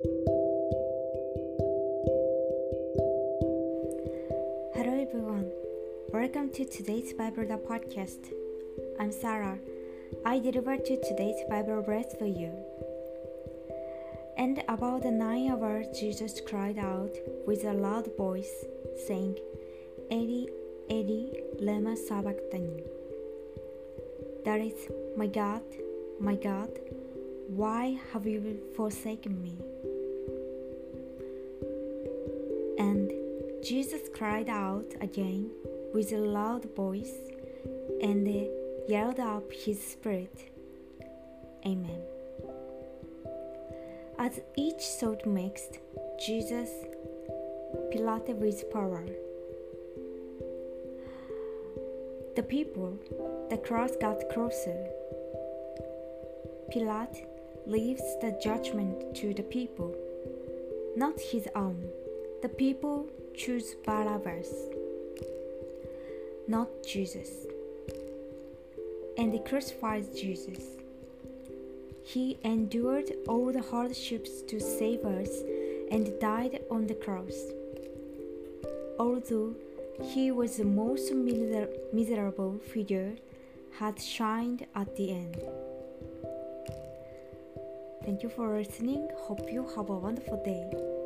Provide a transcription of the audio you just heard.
Hello everyone. Welcome to today's Bible podcast. I'm Sarah. I deliver to today's Bible verse for you. And about the nine hours, Jesus cried out with a loud voice, saying, Eli, Eli, lema sabachthani. That is, my God, my God, why have you forsaken me? Jesus cried out again with a loud voice and yelled up his spirit. Amen. As each thought mixed, Jesus Pilate with power. The people, the cross got closer. Pilate leaves the judgment to the people, not his own. The people choose Barabbas, not Jesus. And they crucified Jesus. He endured all the hardships to save us and died on the cross. Although he was the most miser- miserable figure, had shined at the end. Thank you for listening. Hope you have a wonderful day.